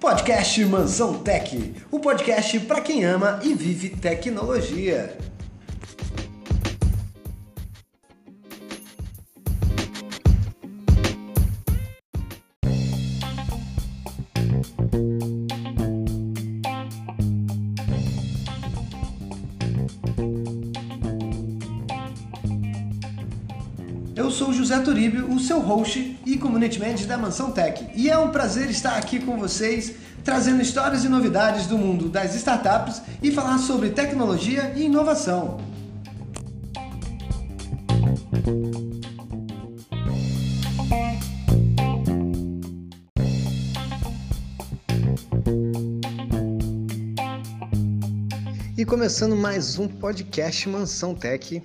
Podcast Mansão Tech, o podcast para quem ama e vive tecnologia. Seu host e community manager da Mansão Tech. E é um prazer estar aqui com vocês, trazendo histórias e novidades do mundo das startups e falar sobre tecnologia e inovação. E começando mais um podcast Mansão Tech.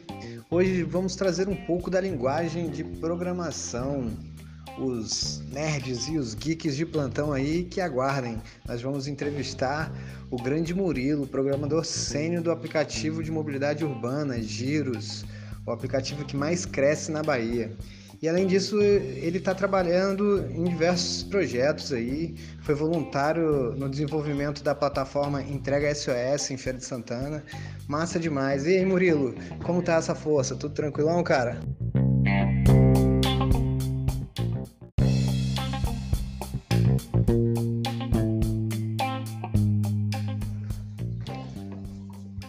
Hoje vamos trazer um pouco da linguagem de programação. Os nerds e os geeks de plantão aí que aguardem. Nós vamos entrevistar o grande Murilo, programador sênior do aplicativo de mobilidade urbana Giros, o aplicativo que mais cresce na Bahia. E além disso, ele está trabalhando em diversos projetos aí. Foi voluntário no desenvolvimento da plataforma Entrega SOS em Feira de Santana. Massa demais. E aí, Murilo, como tá essa força? Tudo tranquilão, cara?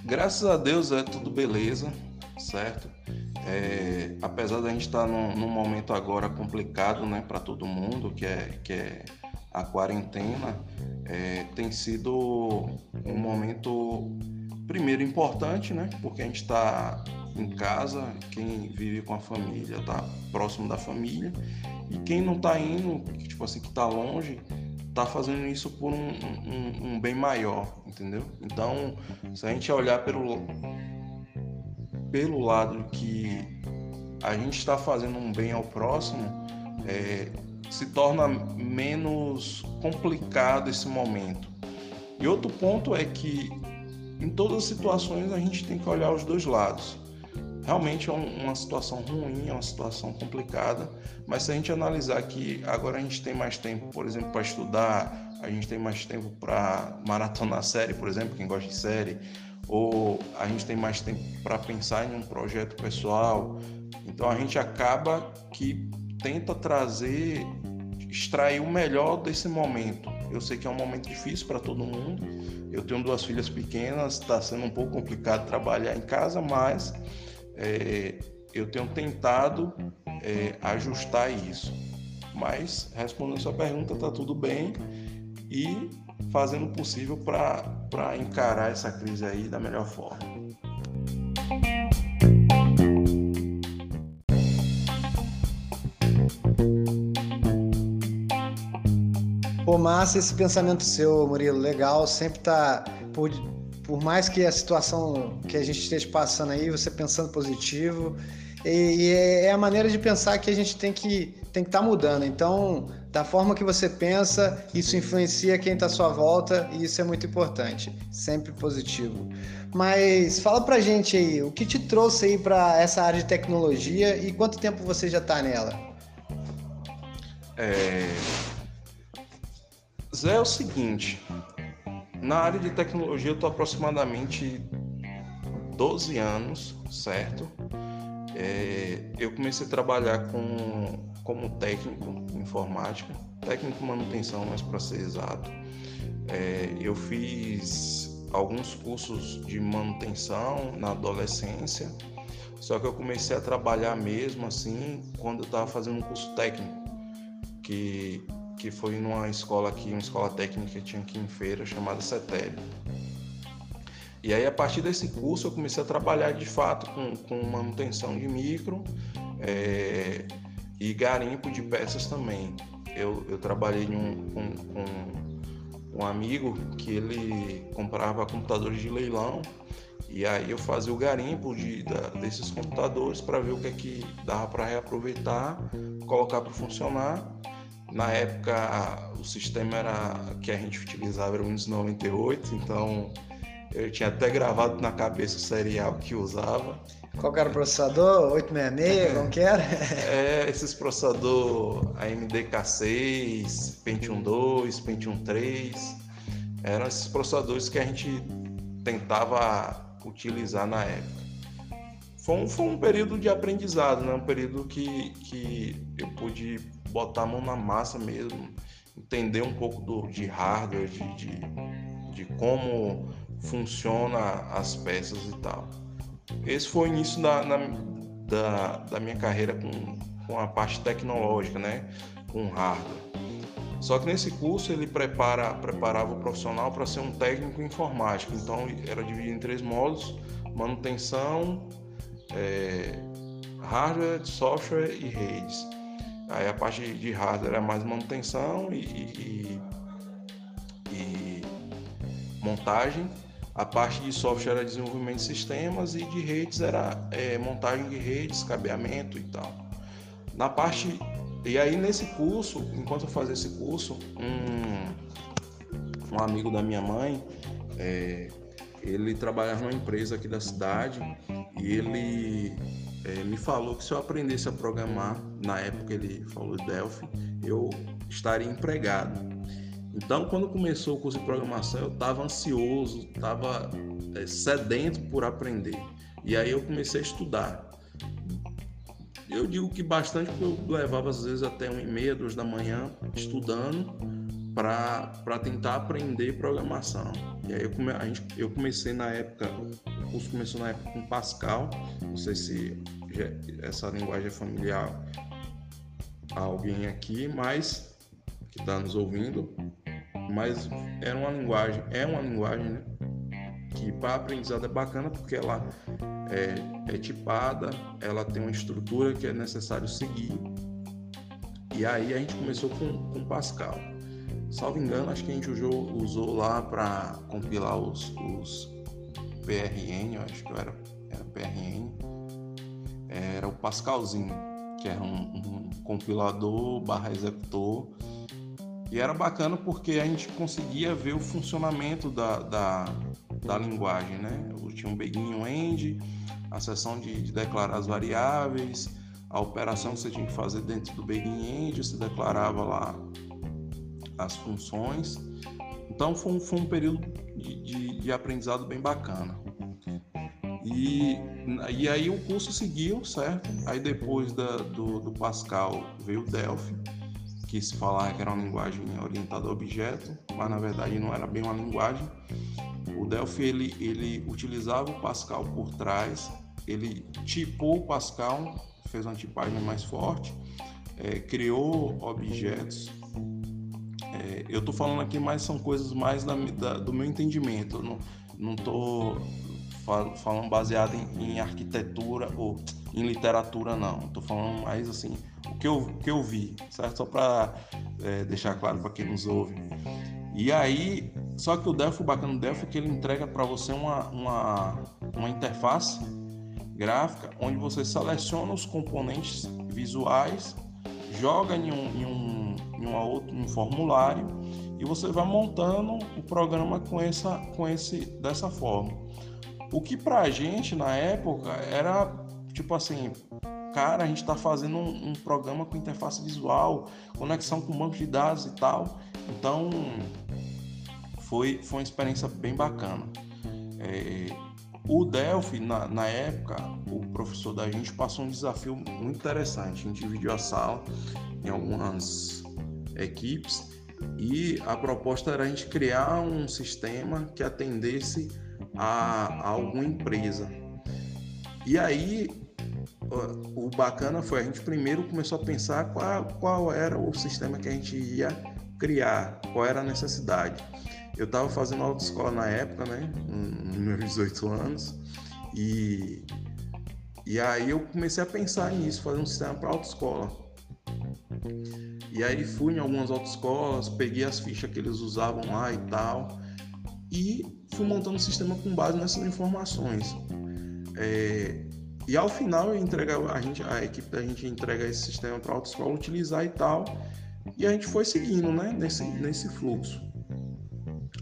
Graças a Deus é tudo beleza, certo? É, apesar da gente estar tá num, num, momento agora complicado né, para todo mundo, que é, que é a quarentena, é, tem sido um momento, primeiro, importante, né, porque a gente está em casa, quem vive com a família está próximo da família, e quem não está indo, tipo assim, que está longe, está fazendo isso por um, um, um bem maior, entendeu? Então, se a gente olhar pelo pelo lado que a gente está fazendo um bem ao próximo, é, se torna menos complicado esse momento. E outro ponto é que em todas as situações a gente tem que olhar os dois lados. Realmente é uma situação ruim, é uma situação complicada, mas se a gente analisar que agora a gente tem mais tempo, por exemplo, para estudar, a gente tem mais tempo para maratonar série, por exemplo, quem gosta de série, ou a gente tem mais tempo para pensar em um projeto pessoal. Então a gente acaba que tenta trazer, extrair o melhor desse momento. Eu sei que é um momento difícil para todo mundo. Eu tenho duas filhas pequenas, está sendo um pouco complicado trabalhar em casa, mas é, eu tenho tentado é, ajustar isso. Mas respondendo a sua pergunta, está tudo bem e fazendo o possível para encarar essa crise aí da melhor forma. Pô, massa esse pensamento seu, Murilo. Legal, sempre tá. Por, por mais que a situação que a gente esteja passando aí, você pensando positivo. E, e é a maneira de pensar que a gente tem que tem que estar tá mudando. Então, da forma que você pensa, isso influencia quem está à sua volta e isso é muito importante. Sempre positivo. Mas fala pra gente aí, o que te trouxe aí para essa área de tecnologia e quanto tempo você já está nela? É... Zé, é o seguinte, na área de tecnologia eu estou aproximadamente 12 anos, certo? É, eu comecei a trabalhar com, como técnico em informática, técnico manutenção, mais para ser exato. É, eu fiz alguns cursos de manutenção na adolescência, só que eu comecei a trabalhar mesmo assim quando eu estava fazendo um curso técnico, que, que foi numa escola aqui, uma escola técnica que tinha aqui em feira chamada CETEL. E aí, a partir desse curso, eu comecei a trabalhar de fato com, com manutenção de micro é, e garimpo de peças também. Eu, eu trabalhei um, com, um amigo que ele comprava computadores de leilão e aí eu fazia o garimpo de, da, desses computadores para ver o que é que dava para reaproveitar, colocar para funcionar. Na época o sistema era que a gente utilizava era o Windows 98, então Eu tinha até gravado na cabeça o serial que usava. Qual que era o processador? 866? Como que era? É, esses processador AMD K6, Pentium 2, Pentium 3. Eram esses processadores que a gente tentava utilizar na época. Foi um, foi um período de aprendizado, né? um período que, que eu pude botar a mão na massa mesmo, entender um pouco do, de hardware, de, de, de como funciona as peças e tal. Esse foi o início da, na, da, da minha carreira com, com a parte tecnológica, né? com hardware. Só que nesse curso ele prepara, preparava o profissional para ser um técnico informático. Então era dividido em três módulos: manutenção, é, hardware, software e redes. Aí a parte de hardware é mais manutenção e, e, e montagem. A parte de software era desenvolvimento de sistemas e de redes era é, montagem de redes, cabeamento e tal. Na parte e aí nesse curso, enquanto eu fazia esse curso, um, um amigo da minha mãe, é, ele trabalhava numa empresa aqui da cidade e ele é, me falou que se eu aprendesse a programar, na época ele falou Delphi, eu estaria empregado. Então, quando começou o curso de programação, eu estava ansioso, estava é, sedento por aprender. E aí eu comecei a estudar. Eu digo que bastante porque eu levava às vezes até uma e meia, duas da manhã estudando para tentar aprender programação. E aí eu, come, a gente, eu comecei na época, o curso começou na época com Pascal, não sei se já, essa linguagem é familiar a alguém aqui, mas que está nos ouvindo, mas era uma linguagem, é uma linguagem né, que para aprendizado é bacana porque ela é, é tipada, ela tem uma estrutura que é necessário seguir. E aí a gente começou com, com Pascal. Salvo engano, acho que a gente usou, usou lá para compilar os, os PRN, acho que era, era PRN, era o Pascalzinho, que era um, um compilador barra executor. E era bacana porque a gente conseguia ver o funcionamento da, da, da linguagem, né? Tinha um beguinho end, a seção de, de, declarar as variáveis, a operação que você tinha que fazer dentro do begin end, você declarava lá as funções. Então foi um, foi um período de, de, de, aprendizado bem bacana. E, e aí o curso seguiu, certo? Aí depois da, do, do Pascal veio o Delphi, que se falava que era uma linguagem orientada a objeto, mas na verdade não era bem uma linguagem. O Delphi ele, ele utilizava o Pascal por trás, ele tipou o Pascal, fez uma tipagem mais forte, é, criou objetos. É, eu estou falando aqui, mas são coisas mais da, da, do meu entendimento. Eu não falando baseado em, em, arquitetura ou em literatura, não. Estou falando mais assim, o que eu, que eu vi, certo? Só para é, deixar claro para quem nos ouve. E aí, só que o Delphi, o bacana do Delphi é que ele entrega para você uma, uma, uma interface gráfica onde você seleciona os componentes visuais, joga em um, em um, em uma outro, um formulário e você vai montando o programa com essa, com esse, dessa forma. O que para a gente na época era tipo assim, cara, a gente está fazendo um, um, programa com interface visual, conexão com banco de dados e tal. Então, foi, foi uma experiência bem bacana. É, o Delphi, na, na, época, o professor da gente passou um desafio muito interessante. A gente dividiu a sala em algumas equipes e a proposta era a gente criar um sistema que atendesse a, a alguma empresa. E aí, o bacana foi a gente primeiro começou a pensar qual, qual era o sistema que a gente ia criar, qual era a necessidade. Eu estava fazendo autoescola na época, né, nos meus 18 anos, e, e aí eu comecei a pensar nisso, fazer um sistema para autoescola. E aí fui em algumas autoescolas, peguei as fichas que eles usavam lá e tal, e fui montando um sistema com base nessas informações. É, e ao final entrega, a, gente, a equipe da gente entrega esse sistema para a autoescola utilizar e tal. E a gente foi seguindo né, nesse, nesse fluxo.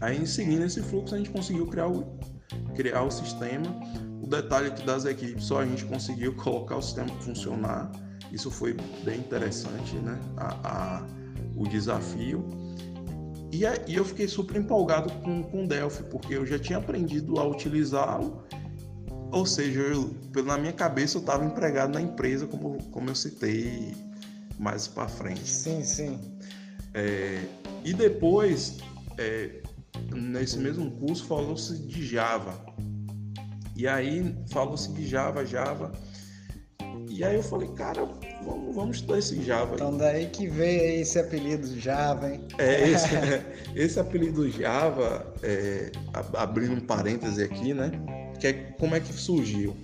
Aí, seguindo esse fluxo, a gente conseguiu criar o, criar o sistema. O detalhe é que das equipes só a gente conseguiu colocar o sistema funcionar. Isso foi bem interessante, né? A, a, o desafio. E, e eu fiquei super empolgado com, com Delphi, porque eu já tinha aprendido a utilizá-lo. Ou seja, eu, na minha cabeça eu estava empregado na empresa, como, como eu citei mais para frente. Sim, sim. É, e depois, é, nesse mesmo curso, falou-se de Java. E aí falou-se de Java, Java. E aí eu falei, cara, vamos, vamos estudar esse Java. Então daí que veio esse apelido Java, hein? É, esse, esse apelido Java, é, abrindo um parêntese aqui, né? Que é, como é que surgiu?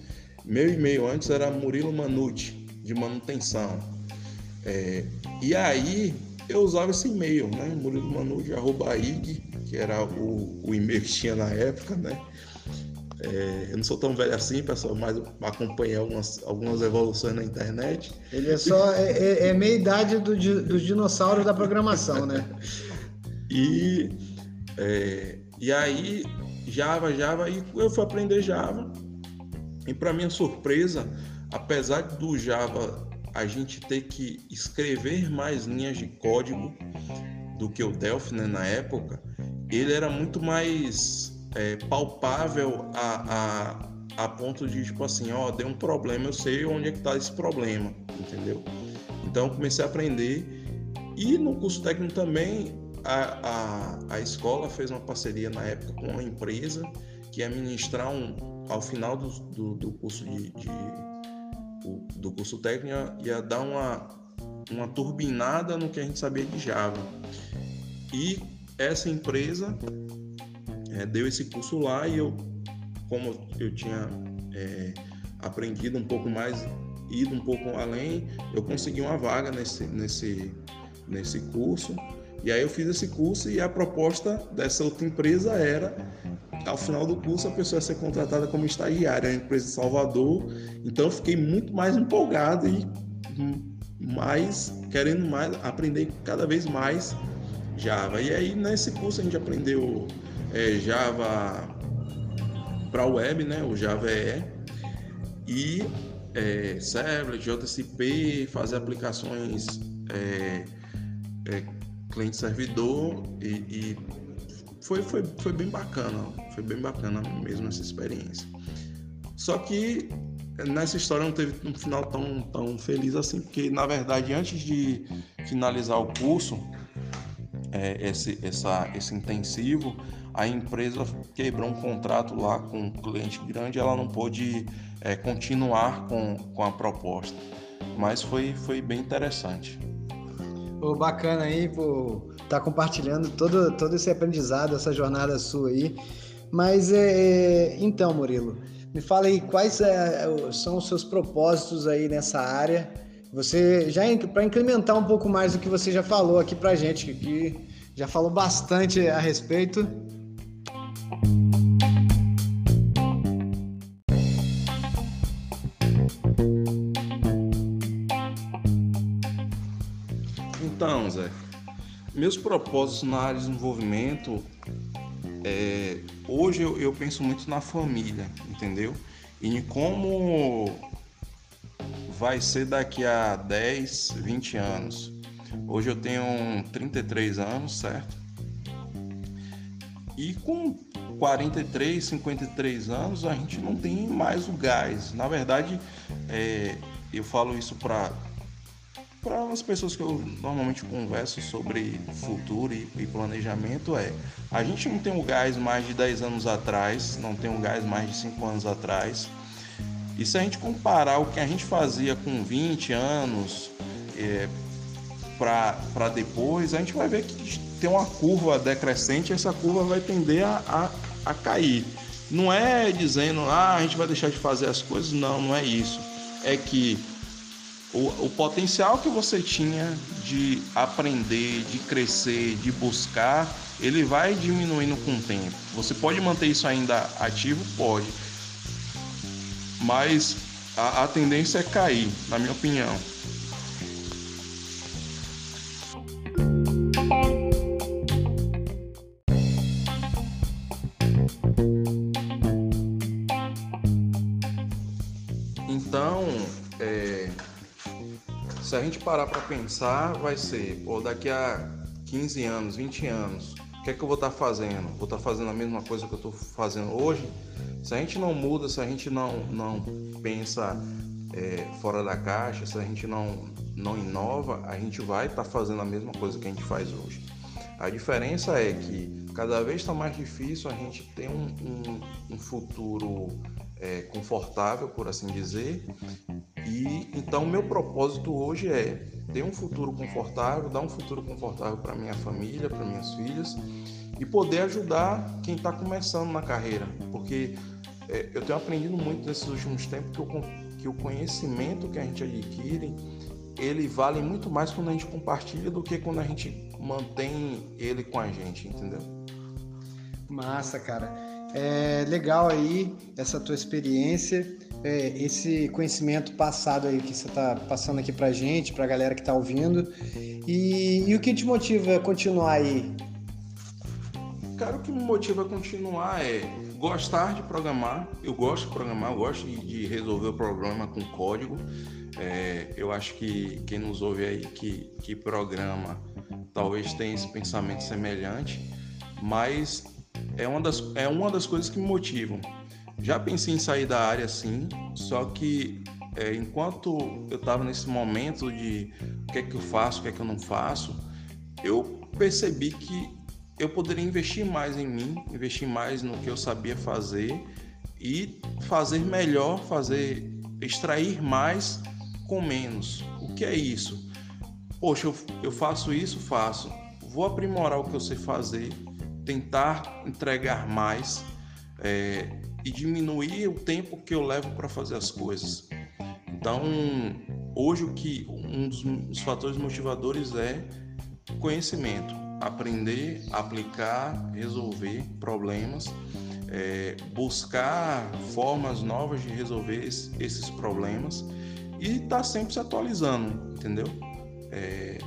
Meu e-mail antes era Murilo Manucci, de manutenção. É, e aí eu usava esse e-mail, né? Murilo Manucci, arroba IG, que era o, o e-mail que tinha na época, né? É, eu não sou tão velho assim, pessoal, mas acompanhei algumas, algumas evoluções na internet. Ele é só é, é, é meia idade do, dos dinossauros da programação, né? e, é, e aí, Java, Java, e eu fui aprender Java. E para minha surpresa, apesar do Java a gente ter que escrever mais linhas de código do que o Delphi né, na época, ele era muito mais é, palpável a, a, a ponto de, tipo assim, ó, deu um problema, eu sei onde é que está esse problema, entendeu? Então comecei a aprender e no curso técnico também a, a, a escola fez uma parceria na época com uma empresa que ia ministrar um, ao final do, do, do curso de, de do curso técnico ia dar uma, uma turbinada no que a gente sabia de Java. E essa empresa é, deu esse curso lá e eu, como eu tinha é, aprendido um pouco mais, ido um pouco além, eu consegui uma vaga nesse, nesse, nesse curso. E aí eu fiz esse curso e a proposta dessa outra empresa era, ao final do curso, a pessoa ser contratada como estagiária, a empresa de Salvador. Então eu fiquei muito mais empolgado e mais querendo mais aprender cada vez mais Java. E aí nesse curso a gente aprendeu é, Java para web, né, o Java EE, e é, Servlet, JCP, fazer aplicações é, é, cliente-servidor e, e, foi, foi, foi bem bacana, foi bem bacana mesmo essa experiência. Só que nessa história não teve um final tão, tão feliz assim, porque na verdade antes de finalizar o curso, é, esse, essa, esse intensivo, a empresa quebrou um contrato lá com um cliente grande, ela não pôde é, continuar com, com a proposta. Mas foi, foi bem interessante. Oh, bacana aí por estar tá compartilhando todo, todo esse aprendizado, essa jornada sua aí. Mas é, é então, Murilo, me fala aí quais é, são os seus propósitos aí nessa área. Você já para incrementar um pouco mais do que você já falou aqui para gente, que já falou bastante a respeito. Então, Zé, meus propósitos na área de desenvolvimento, é, hoje eu, eu penso muito na família, entendeu? E em como vai ser daqui a 10, 20 anos. Hoje eu tenho 33 anos, certo? E com 43, 53 anos, a gente não tem mais o gás. Na verdade, é, eu falo isso para as pessoas que eu normalmente converso sobre futuro e, e, planejamento é a gente não tem o gás mais de 10 anos atrás, não tem o gás mais de 5 anos atrás. E se a gente comparar o que a gente fazia com 20 anos é, para depois, a gente vai ver que tem uma curva decrescente e essa curva vai tender a, a, a cair. Não é dizendo, ah, a gente vai deixar de fazer as coisas, não, não é isso. É que o, o potencial que você tinha de aprender, de crescer, de buscar, ele vai diminuindo com o tempo. Você pode manter isso ainda ativo? Pode mas a, a tendência é cair, na minha opinião. Então, é, se a gente parar para pensar, vai ser, pô, daqui a 15 anos, 20 anos, o que é que eu vou estar tá fazendo? Vou estar tá fazendo a mesma coisa que eu estou fazendo hoje? Se a gente não muda, se a gente não, não pensa é, fora da caixa, se a gente não, não inova, a gente vai estar tá fazendo a mesma coisa que a gente faz hoje. A diferença é que cada vez está mais difícil a gente ter um, um, um futuro é, confortável, por assim dizer. E então meu propósito hoje é ter um futuro confortável, dar um futuro confortável para minha família, para minhas filhas e poder ajudar quem está começando na carreira, porque é, eu tenho aprendido muito nesses últimos tempos que o, que o conhecimento que a gente adquire ele vale muito mais quando a gente compartilha do que quando a gente mantém ele com a gente, entendeu? Massa, cara. É legal aí essa tua experiência, é, esse conhecimento passado aí que você está passando aqui pra gente, pra galera que tá ouvindo. E, e o que te motiva a continuar aí? Cara, o que me motiva a continuar é gostar de programar. Eu gosto de programar, eu gosto de resolver o problema com código. É, eu acho que quem nos ouve aí que, que programa talvez tenha esse pensamento semelhante, mas é uma das, é uma das coisas que me motivam. Já pensei em sair da área sim, só que é, enquanto eu estava nesse momento de o que é que eu faço, o que é que eu não faço, eu percebi que eu poderia investir mais em mim, investir mais no que eu sabia fazer e fazer melhor, fazer extrair mais com menos. O que é isso? Poxa, eu, eu faço isso, faço. Vou aprimorar o que eu sei fazer, tentar entregar mais é, e diminuir o tempo que eu levo para fazer as coisas. Então, hoje o que um dos, fatores motivadores é conhecimento, aprender, aplicar, resolver problemas, é, buscar formas novas de resolver esses problemas e tá sempre se atualizando, entendeu? É,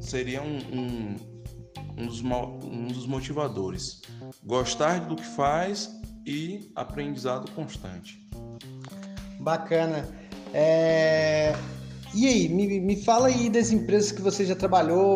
seria um, um, um, dos, um dos motivadores. Gostar do que faz e aprendizado constante. Bacana. É... E aí, me, me fala aí das empresas que você já trabalhou,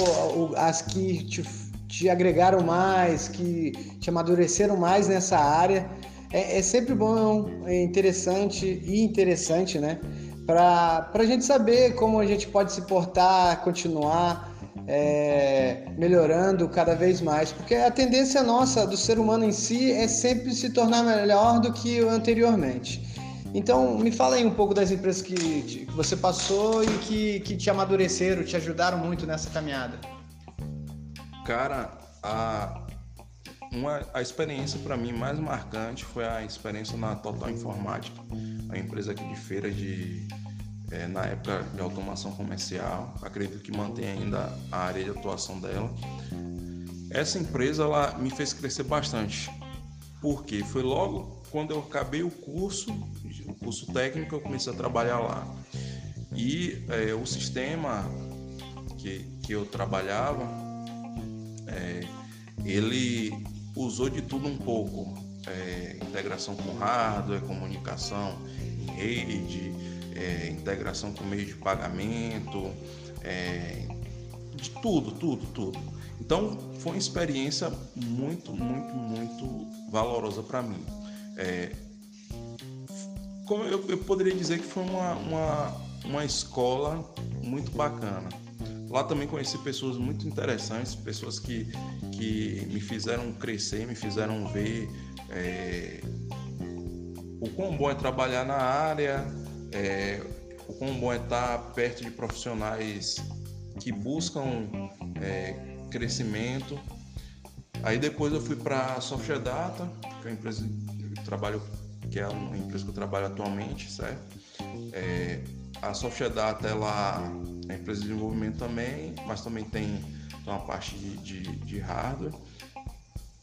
as que te, te agregaram mais, que te amadureceram mais nessa área. É, é sempre bom, é interessante e interessante, né? para a gente saber como a gente pode se portar, continuar é, melhorando cada vez mais, porque a tendência nossa do ser humano em si é sempre se tornar melhor do que anteriormente. Então, me fala aí um pouco das empresas que, que você passou e que, que te amadureceram, te ajudaram muito nessa caminhada. Cara, a, uma, a experiência para mim mais marcante foi a experiência na Total Informática, a empresa aqui de feira de é, na época de automação comercial. Acredito que mantém ainda a área de atuação dela. Essa empresa ela me fez crescer bastante, porque foi logo quando eu acabei o curso, o curso técnico, eu comecei a trabalhar lá. E é, o sistema que, que eu trabalhava, é, ele usou de tudo um pouco. É, integração com hardware, comunicação em rede, é, integração com meio de pagamento, é, de tudo, tudo, tudo. Então foi uma experiência muito, muito, muito valorosa para mim. É, como eu, eu, poderia dizer que foi uma, uma, uma escola muito bacana. Lá também conheci pessoas muito interessantes, pessoas que, que me fizeram crescer, me fizeram ver é, o quão bom é trabalhar na área, é, o quão bom é estar perto de profissionais que buscam é, crescimento. Aí depois eu fui para a Software Data, que é uma empresa que trabalho, que é uma empresa que eu trabalho atualmente, certo? É, a Software Data ela é empresa de desenvolvimento também, mas também tem, tem uma parte de, de, de hardware.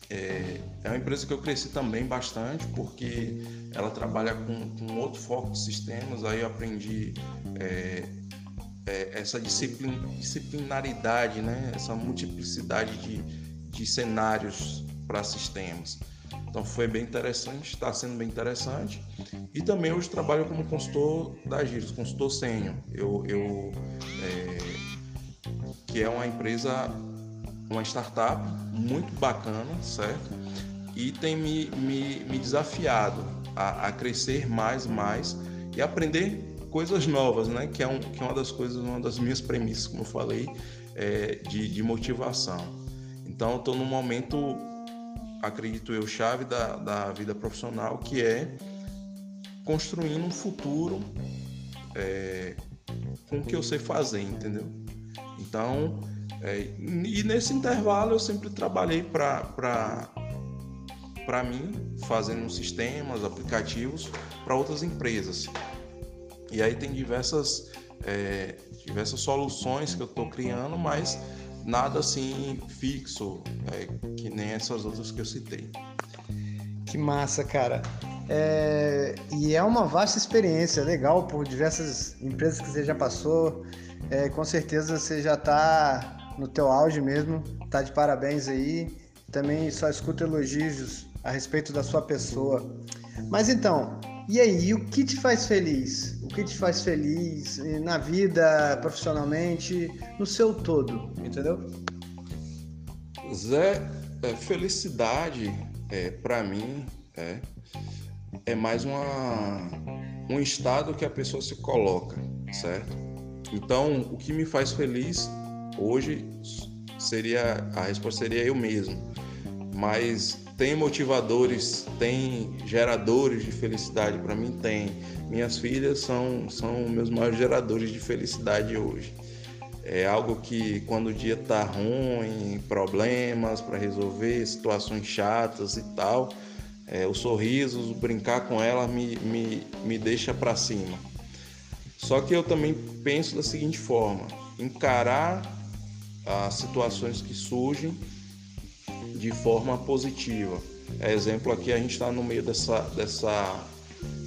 É, é, uma empresa que eu cresci também bastante, porque ela trabalha com, com outro foco de sistemas, aí eu aprendi é, é, essa disciplin, disciplinaridade, né? essa multiplicidade de, de cenários para sistemas. Então foi bem interessante, está sendo bem interessante. E também hoje trabalho como consultor da Giros, consultor sênior. Eu, eu é, que é uma empresa, uma startup muito bacana, certo? E tem me, me, me desafiado a, a crescer mais, mais e aprender coisas novas, né? Que é, um, que é uma das coisas, uma das minhas premissas, como eu falei, é, de, de motivação. Então, estou num momento, acredito eu, chave da, da vida profissional, que é construindo um futuro é, com o que eu sei fazer, entendeu? Então, é, e nesse intervalo eu sempre trabalhei para mim, fazendo sistemas, aplicativos para outras empresas. E aí tem diversas, é, diversas soluções que eu estou criando, mas nada assim fixo, é, que nem essas outras que eu citei. Que massa, cara. É, e é uma vasta experiência, legal, por diversas empresas que você já passou. É, com certeza você já está no teu auge mesmo, tá de parabéns aí. Também só escuto elogios a respeito da sua pessoa. Mas então, e aí, o que te faz feliz? O que te faz feliz na vida, profissionalmente, no seu todo, entendeu? Zé, é, felicidade é, para mim é, é mais uma, um estado que a pessoa se coloca, certo? Então, o que me faz feliz hoje seria a resposta seria eu mesmo, mas tem motivadores, tem geradores de felicidade para mim tem. Minhas filhas são são meus maiores geradores de felicidade hoje. É algo que quando o dia tá ruim, problemas para resolver, situações chatas e tal, é, os sorrisos, brincar com ela me, me, me deixa para cima. Só que eu também penso da seguinte forma: encarar as situações que surgem de forma positiva. É exemplo aqui, a gente está no meio dessa, dessa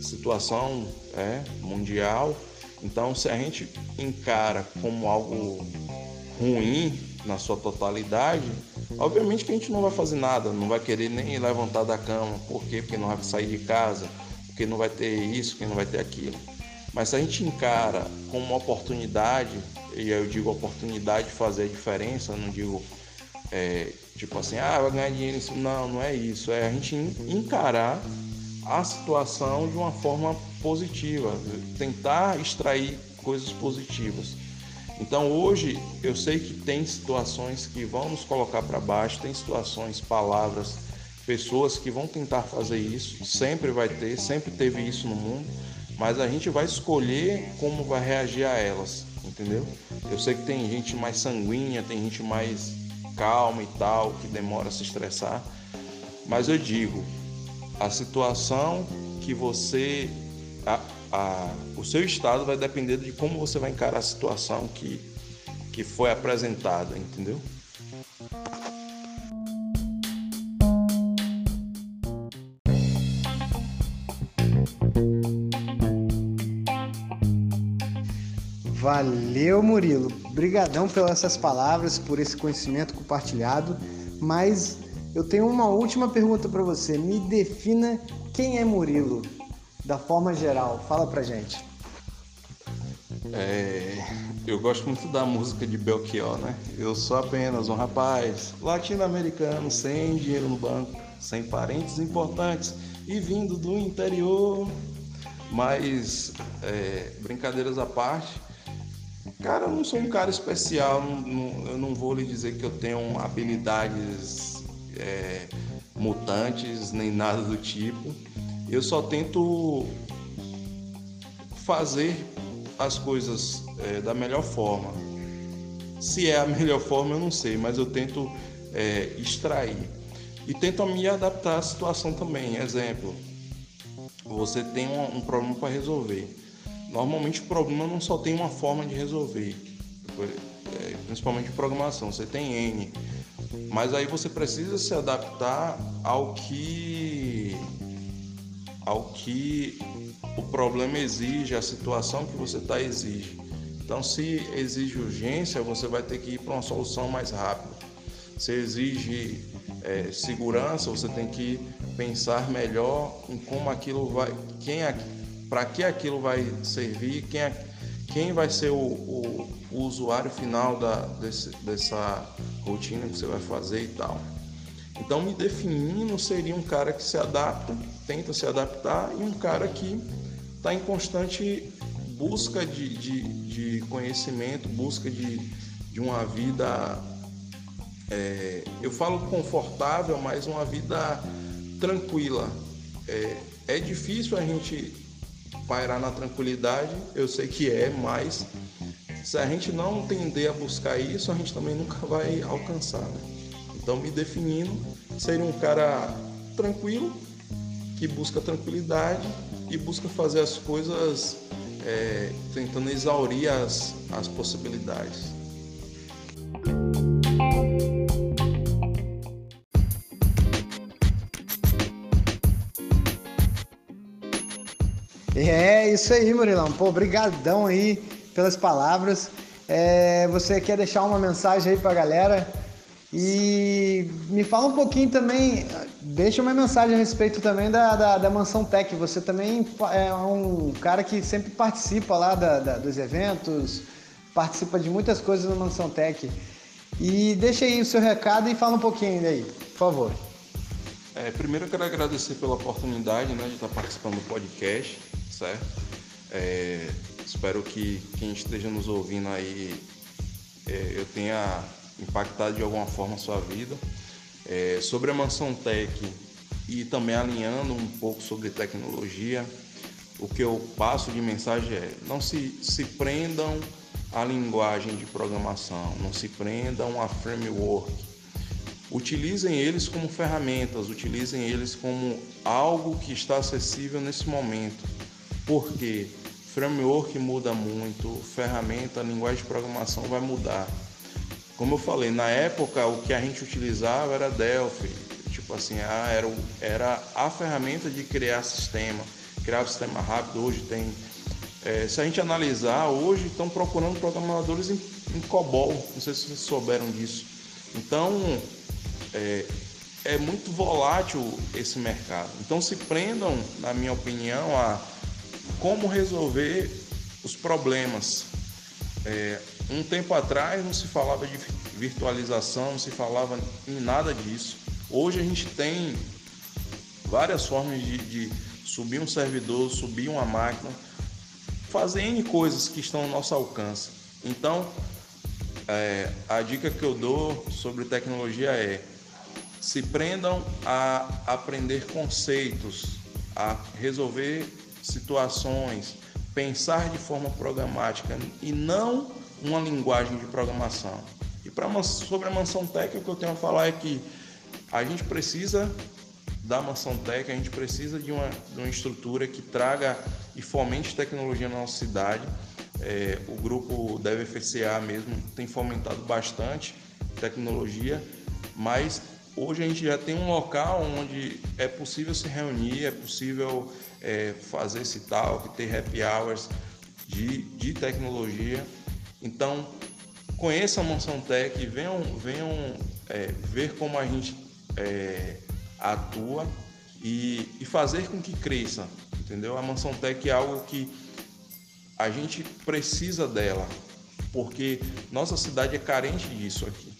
situação é, mundial, então se a gente encara como algo ruim na sua totalidade, obviamente que a gente não vai fazer nada, não vai querer nem levantar da cama, por quê? Porque não vai sair de casa, porque não vai ter isso, porque não vai ter aquilo. Mas se a gente encara como uma oportunidade, e eu digo oportunidade de fazer a diferença, não digo é, tipo assim, ah, vai ganhar dinheiro nisso. Não, não é isso. É a gente encarar a situação de uma forma positiva, tentar extrair coisas positivas. Então hoje eu sei que tem situações que vão nos colocar para baixo, tem situações, palavras, pessoas que vão tentar fazer isso, sempre vai ter, sempre teve isso no mundo, mas a gente vai escolher como vai reagir a elas, entendeu? Eu sei que tem gente mais sanguínea, tem gente mais calma e tal, que demora a se estressar. Mas eu digo, a situação que você. A, a, o seu estado vai depender de como você vai encarar a situação que, que foi apresentada, entendeu? Valeu, Murilo. Obrigadão pelas essas palavras, por esse conhecimento compartilhado. Mas eu tenho uma última pergunta para você. Me defina quem é Murilo, da forma geral. Fala pra gente. É, eu gosto muito da música de Belchior, né? Eu sou apenas um rapaz latino-americano sem dinheiro no banco, sem parentes importantes e vindo do interior. Mas, é, brincadeiras à parte, Cara, eu não sou um cara especial, eu não vou lhe dizer que eu tenho habilidades é, mutantes nem nada do tipo. Eu só tento fazer as coisas é, da melhor forma. Se é a melhor forma, eu não sei, mas eu tento é, extrair. E tento me adaptar à situação também. Exemplo, você tem um, um problema para resolver Normalmente o problema não só tem uma forma de resolver, é, principalmente em programação, você tem N, mas aí você precisa se adaptar ao que ao que o problema exige, a situação que você está exige. Então, se exige urgência, você vai ter que ir para uma solução mais rápida. Se exige é, segurança, você tem que pensar melhor em como aquilo vai, quem para que aquilo vai servir, quem, quem vai ser o, o, o usuário final da, desse, dessa rotina que você vai fazer e tal. Então, me definindo, seria um cara que se adapta, tenta se adaptar, e um cara que está em constante busca de, de, de, conhecimento, busca de, de uma vida, é, eu falo confortável, mas uma vida tranquila. É, é difícil a gente pairar na tranquilidade, eu sei que é, mas se a gente não tender a buscar isso, a gente também nunca vai alcançar. Né? Então, me definindo, seria um cara tranquilo, que busca tranquilidade e busca fazer as coisas é, tentando exaurir as, as possibilidades. Isso aí, Murilão. Pô, obrigadão aí pelas palavras. É, você quer deixar uma mensagem aí para a galera? E me fala um pouquinho também, deixa uma mensagem a respeito também da, da, da Mansão Tech. Você também é um cara que sempre participa lá da, da, dos eventos, participa de muitas coisas na Mansão Tech. E deixa aí o seu recado e fala um pouquinho aí, por favor. É, primeiro eu quero agradecer pela oportunidade né, de estar participando do podcast certo? É, espero que quem esteja nos ouvindo aí é, eu tenha impactado de alguma forma a sua vida. É, sobre a Mansão Tech e também alinhando um pouco sobre tecnologia, o que eu passo de mensagem é não se, se prendam à linguagem de programação, não se prendam a framework. Utilizem eles como ferramentas, utilizem eles como algo que está acessível nesse momento porque framework muda muito, ferramenta, linguagem de programação vai mudar. Como eu falei, na época o que a gente utilizava era Delphi, tipo assim, era, era a ferramenta de criar sistema, criar sistema rápido, hoje tem. É, se a gente analisar, hoje estão procurando programadores em, em COBOL, não sei se vocês souberam disso. Então, é, é muito volátil esse mercado. Então se prendam, na minha opinião, a como resolver os problemas. É, um tempo atrás não se falava de virtualização, não se falava em nada disso. Hoje a gente tem várias formas de, de subir um servidor, subir uma máquina, fazer N coisas que estão ao nosso alcance. Então, é, a dica que eu dou sobre tecnologia é se prendam a aprender conceitos, a resolver situações, pensar de forma programática e não uma linguagem de programação. E pra, sobre a mansão técnica, o que eu tenho a falar é que a gente precisa da mansão técnica, a gente precisa de uma, de uma estrutura que traga e fomente tecnologia na nossa cidade. É, o grupo da FCA mesmo tem fomentado bastante tecnologia, mas hoje a gente já tem um local onde é possível se reunir, é possível é, fazer esse talk, ter happy hours de, de tecnologia. Então, conheça a Mansão Tech, venham, venham é, ver como a gente é, atua e, e, fazer com que cresça, entendeu? A Mansão Tech é algo que a gente precisa dela, porque nossa cidade é carente disso aqui.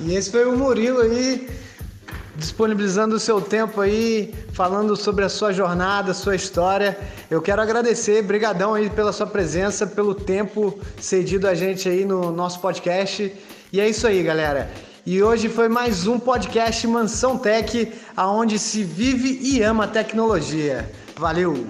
E esse foi o Murilo aí, disponibilizando o seu tempo aí, falando sobre a sua jornada, sua história. Eu quero agradecer, brigadão aí pela sua presença, pelo tempo cedido a gente aí no nosso podcast. E é isso aí, galera. E hoje foi mais um podcast Mansão Tech, aonde se vive e ama tecnologia. Valeu!